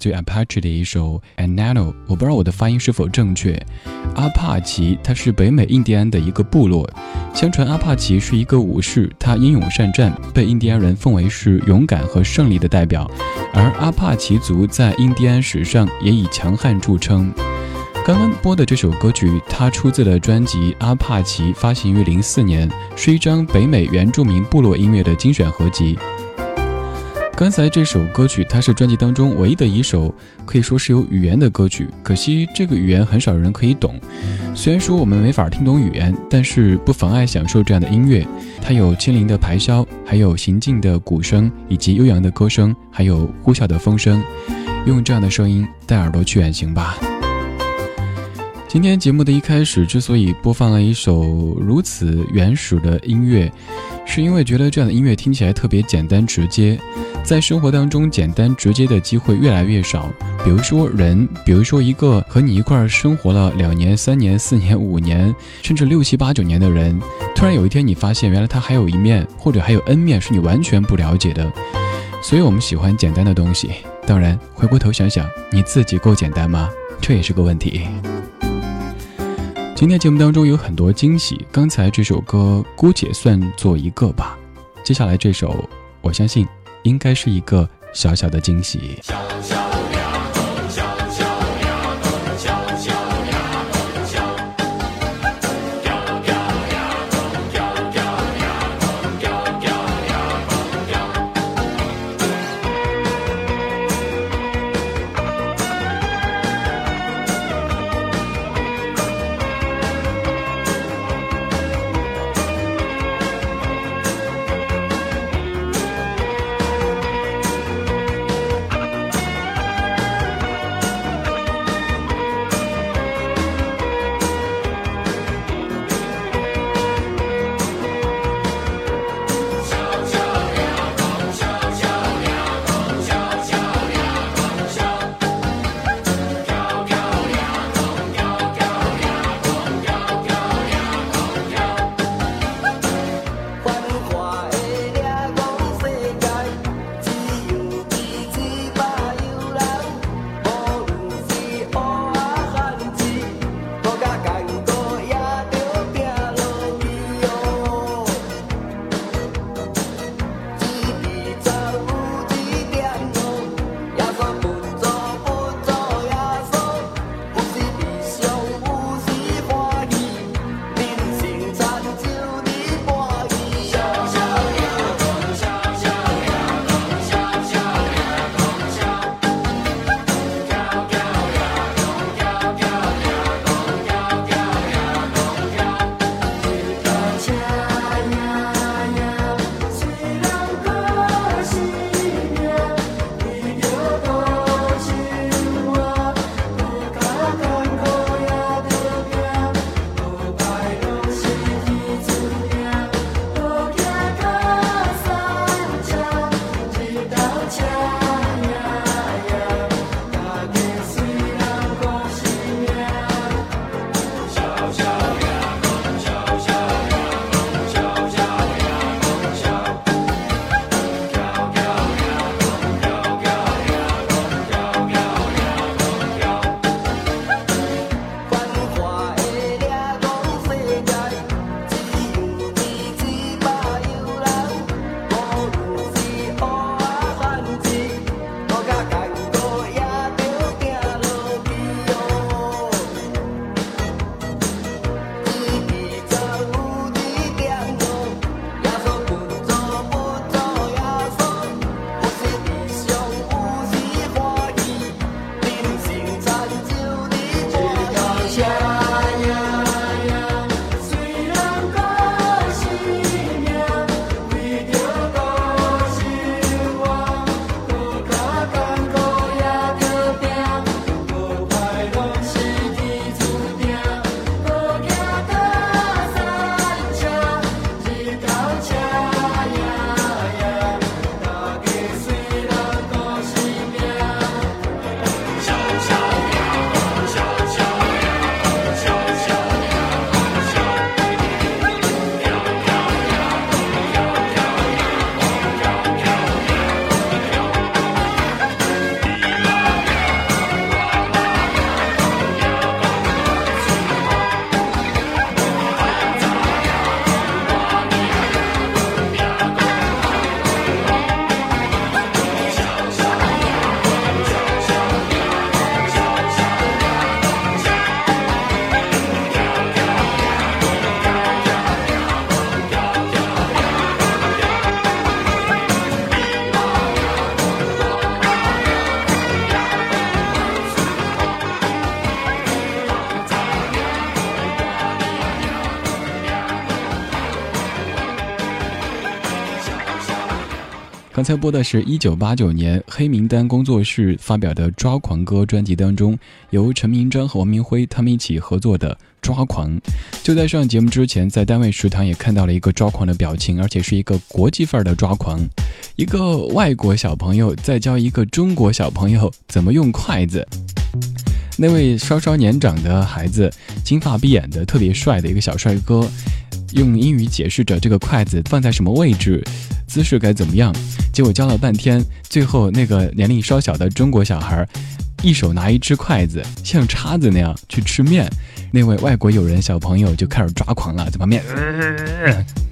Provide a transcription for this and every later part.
是来自于 Apache 的一首 Anano，我不知道我的发音是否正确。阿帕奇，它是北美印第安的一个部落。相传阿帕奇是一个武士，他英勇善战，被印第安人奉为是勇敢和胜利的代表。而阿帕奇族在印第安史上也以强悍著称。刚刚播的这首歌曲，它出自了专辑《阿帕奇》，发行于零四年，是一张北美原住民部落音乐的精选合集。刚才这首歌曲，它是专辑当中唯一的一首可以说是有语言的歌曲。可惜这个语言很少人可以懂。虽然说我们没法听懂语言，但是不妨碍享受这样的音乐。它有轻灵的排箫，还有行进的鼓声，以及悠扬的歌声，还有呼啸的风声。用这样的声音带耳朵去远行吧。今天节目的一开始之所以播放了一首如此原始的音乐。是因为觉得这样的音乐听起来特别简单直接，在生活当中简单直接的机会越来越少。比如说人，比如说一个和你一块儿生活了两年、三年、四年、五年，甚至六七八九年的人，突然有一天你发现，原来他还有一面，或者还有 N 面是你完全不了解的。所以我们喜欢简单的东西。当然，回过头想想，你自己够简单吗？这也是个问题。今天节目当中有很多惊喜，刚才这首歌姑且算作一个吧。接下来这首，我相信应该是一个小小的惊喜。刚才播的是一九八九年黑名单工作室发表的《抓狂歌》专辑当中，由陈明章和王明辉他们一起合作的《抓狂》。就在上节目之前，在单位食堂也看到了一个抓狂的表情，而且是一个国际范儿的抓狂。一个外国小朋友在教一个中国小朋友怎么用筷子。那位稍稍年长的孩子，金发碧眼的，特别帅的一个小帅哥，用英语解释着这个筷子放在什么位置，姿势该怎么样。结果教了半天，最后那个年龄稍小的中国小孩，一手拿一只筷子，像叉子那样去吃面。那位外国友人小朋友就开始抓狂了，怎么面？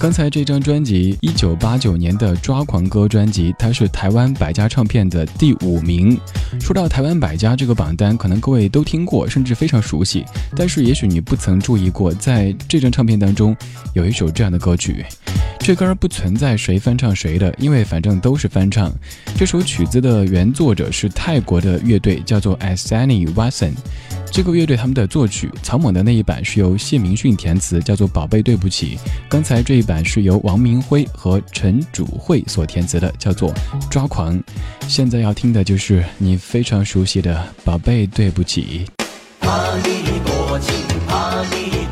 刚才这张专辑，一九八九年的《抓狂歌》专辑，它是台湾百家唱片的第五名。说到台湾百家这个榜单，可能各位都听过，甚至非常熟悉。但是也许你不曾注意过，在这张唱片当中，有一首这样的歌曲。这歌不存在谁翻唱谁的，因为反正都是翻唱。这首曲子的原作者是泰国的乐队，叫做 Asani Watson。这个乐队他们的作曲，草蜢的那一版是由谢明训填词，叫做《宝贝对不起》。刚才这一版是由王明辉和陈祖慧所填词的，叫做《抓狂》。现在要听的就是你非常熟悉的《宝贝对不起》。怕你多情，怕你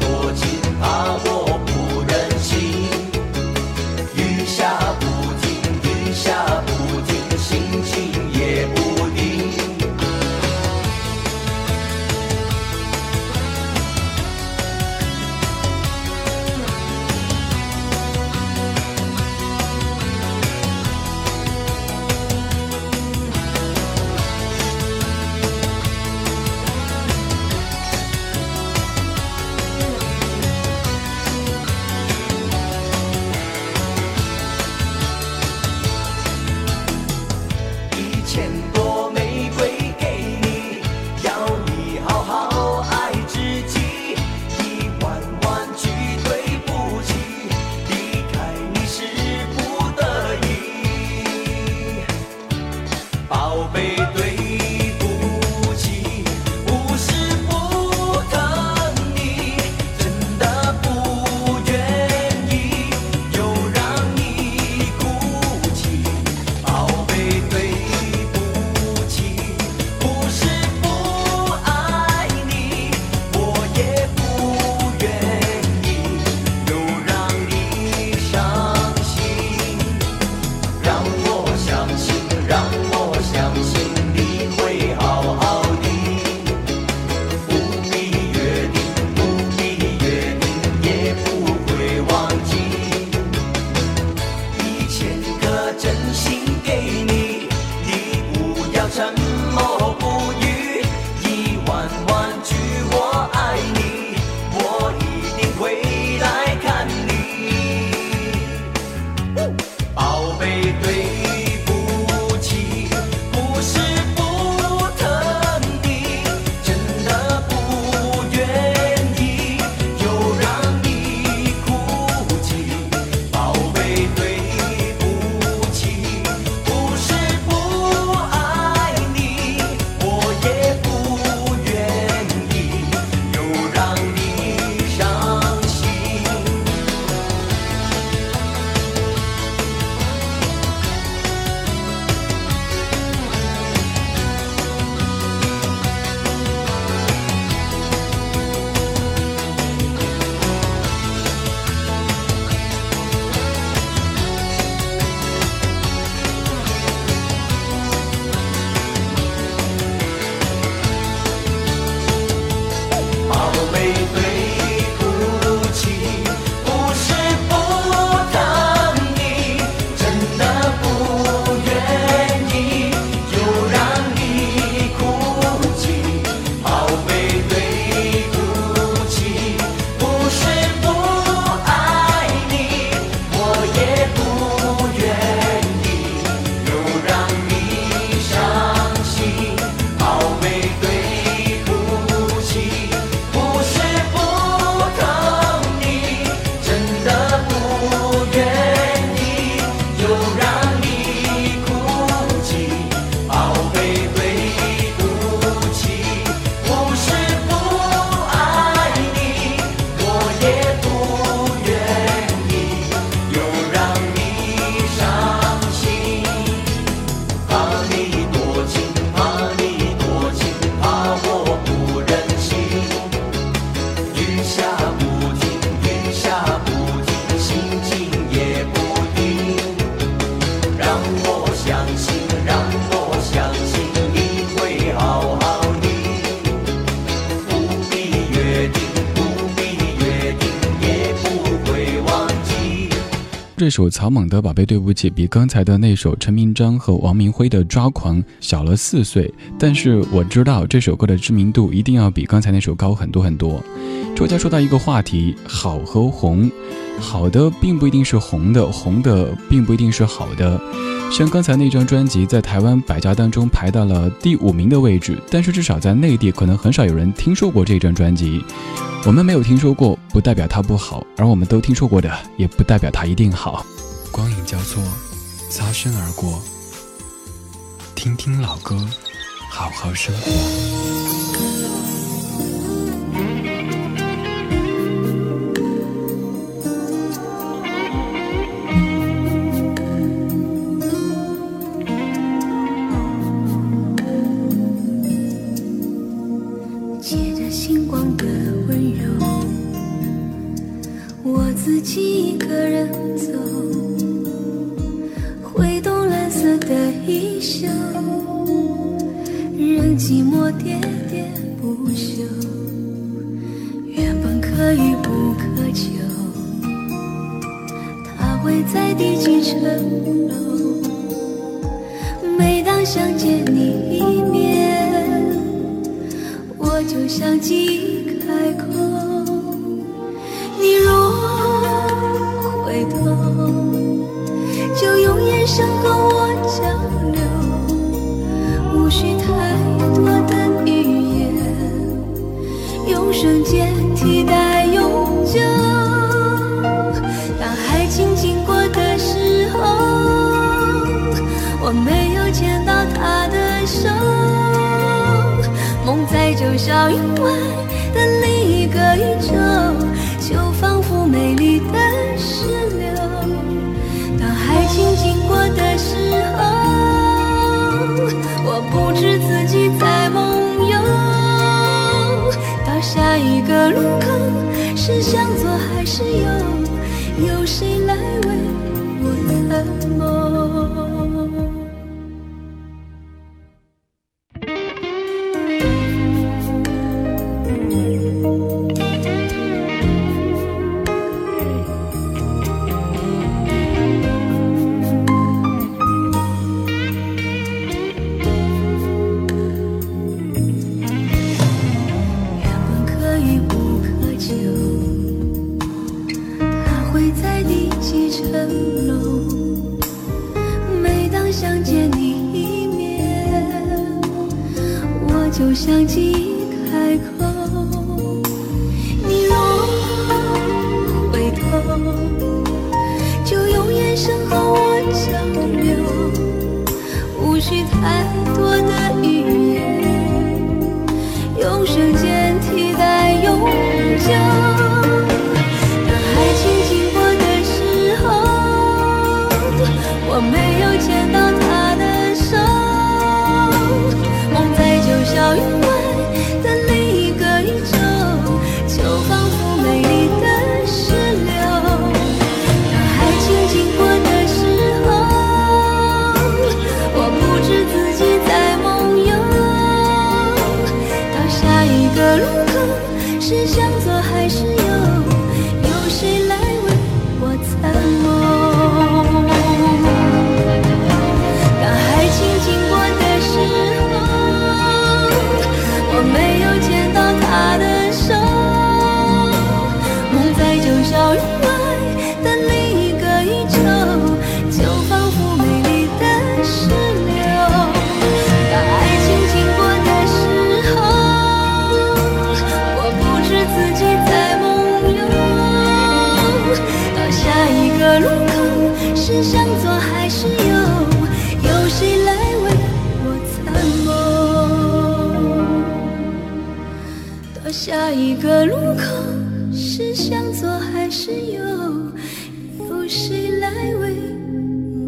这首草蜢的《宝贝对不起》比刚才的那首陈明章和王明辉的《抓狂》小了四岁，但是我知道这首歌的知名度一定要比刚才那首高很多很多。周家说到一个话题：好和红，好的并不一定是红的，红的并不一定是好的。像刚才那张专辑在台湾百家当中排到了第五名的位置，但是至少在内地可能很少有人听说过这张专辑。我们没有听说过，不代表它不好；而我们都听说过的，也不代表它一定好。光影交错，擦身而过，听听老歌，好好生活。想和我交流，无需太多的语言，用瞬间替代永久。当爱情经过的时候，我没有牵到他的手，梦在九霄云外。amazing. 一个路口是向左还是右？有谁来为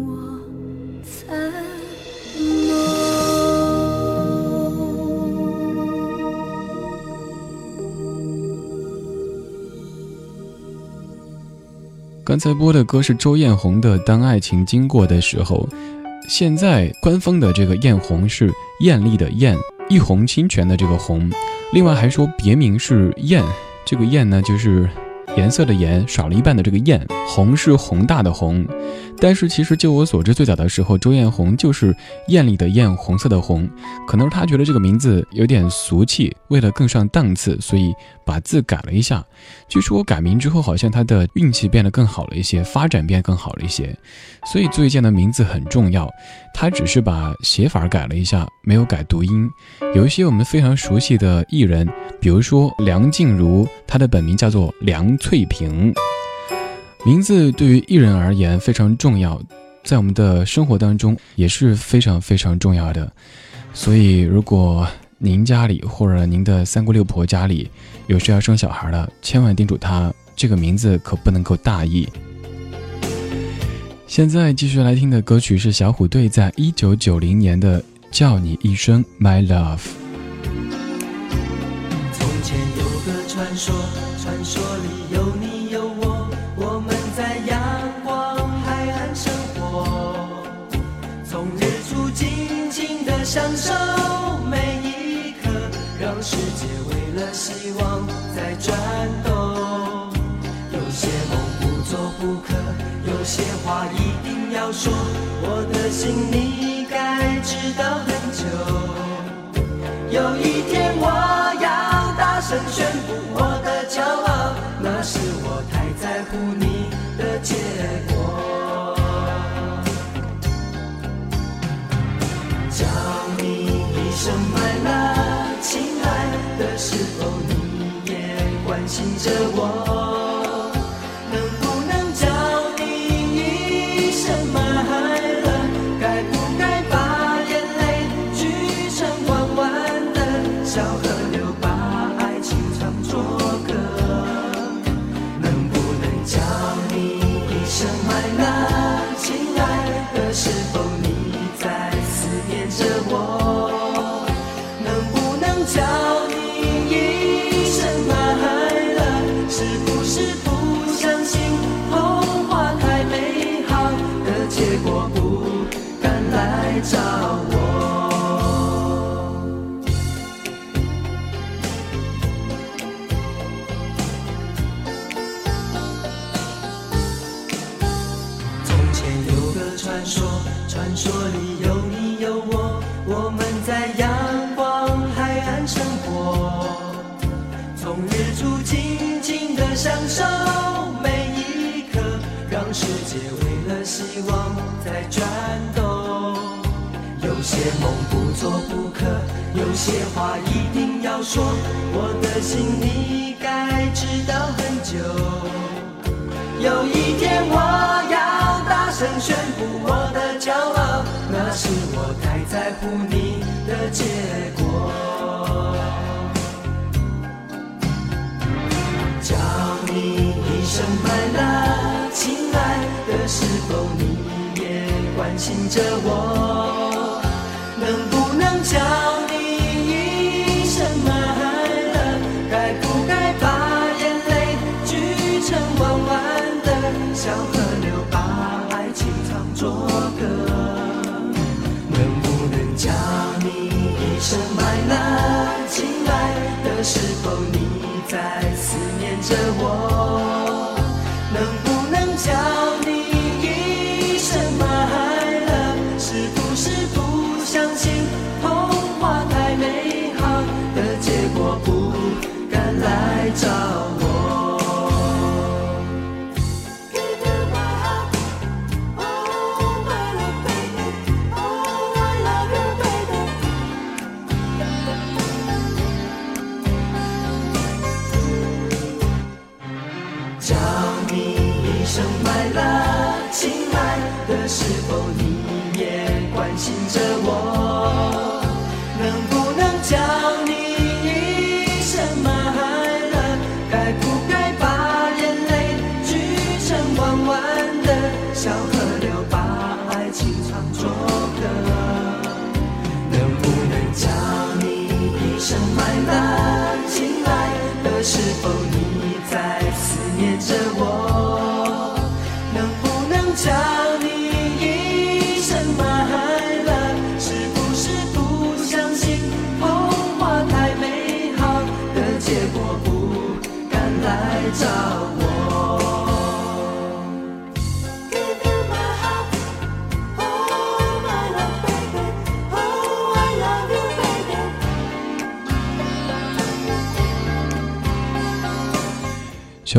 我参谋？刚才播的歌是周艳红的《当爱情经过的时候》，现在官方的这个“艳红”是艳丽的“艳”。一泓清泉的这个泓，另外还说别名是燕，这个燕呢就是颜色的颜少了一半的这个艳，红是宏大的红。但是其实就我所知，最早的时候，周艳红就是艳丽的艳，红色的红。可能是他觉得这个名字有点俗气，为了更上档次，所以把字改了一下。据说改名之后，好像他的运气变得更好了一些，发展变更好了一些。所以做一件的名字很重要。他只是把写法改了一下，没有改读音。有一些我们非常熟悉的艺人，比如说梁静茹，她的本名叫做梁翠萍。名字对于艺人而言非常重要，在我们的生活当中也是非常非常重要的。所以，如果您家里或者您的三姑六婆家里有需要生小孩了，千万叮嘱他，这个名字可不能够大意。现在继续来听的歌曲是小虎队在一九九零年的《叫你一声 My Love》。传说，传说里有你有我，我们在阳光海岸生活。从日出静静的。享受每一刻，让世界为了希望在转动。有些梦不做不可，有些话一定要说。我的心你该知道很久。有一天我声宣布我的骄傲，那是我太在乎你的结果。叫你一声 “my love”，，亲爱的，是否你也关心着我？望在转动。有些梦不做不可，有些话一定要说，我的心你该知道很久。有一天我要大声宣布我的骄傲，那是我太在乎你的结果。叫你一声 my love，来的，时候你也关心着我？能不能叫？你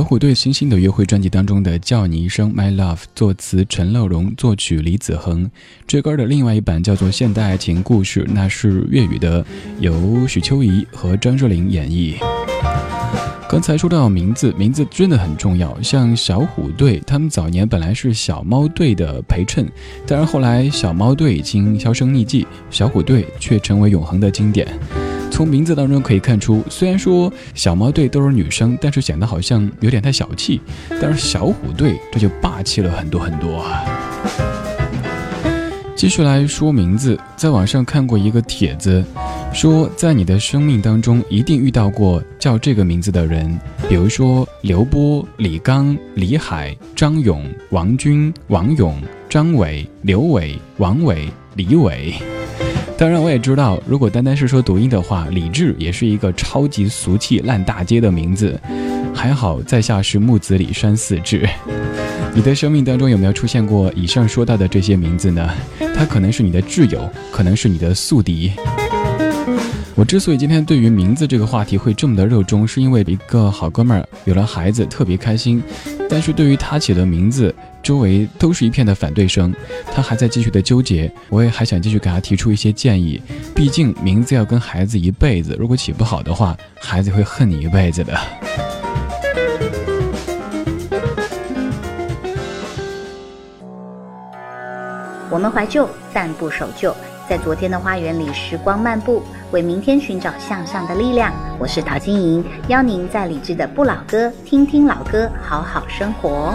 小虎队《星星的约会》专辑当中的《叫你一声 My Love》，作词陈乐融，作曲李子恒。这歌的另外一版叫做《现代爱情故事》，那是粤语的，由许秋怡和张智霖演绎。刚才说到名字，名字真的很重要。像小虎队，他们早年本来是小猫队的陪衬，但是后来小猫队已经销声匿迹，小虎队却成为永恒的经典。从名字当中可以看出，虽然说小猫队都是女生，但是显得好像有点太小气。但是小虎队这就霸气了很多很多啊！继续来说名字，在网上看过一个帖子，说在你的生命当中一定遇到过叫这个名字的人，比如说刘波、李刚、李海、张勇、王军、王勇、张伟、刘伟、王伟、李伟。当然，我也知道，如果单单是说读音的话，李志也是一个超级俗气、烂大街的名字。还好，在下是木子李山四志。你的生命当中有没有出现过以上说到的这些名字呢？他可能是你的挚友，可能是你的宿敌。我之所以今天对于名字这个话题会这么的热衷，是因为一个好哥们儿有了孩子，特别开心。但是对于他起的名字，周围都是一片的反对声，他还在继续的纠结。我也还想继续给他提出一些建议，毕竟名字要跟孩子一辈子，如果起不好的话，孩子会恨你一辈子的。我们怀旧，但不守旧，在昨天的花园里时光漫步，为明天寻找向上的力量。我是陶晶莹，邀您在理智的不老歌听听老歌，好好生活。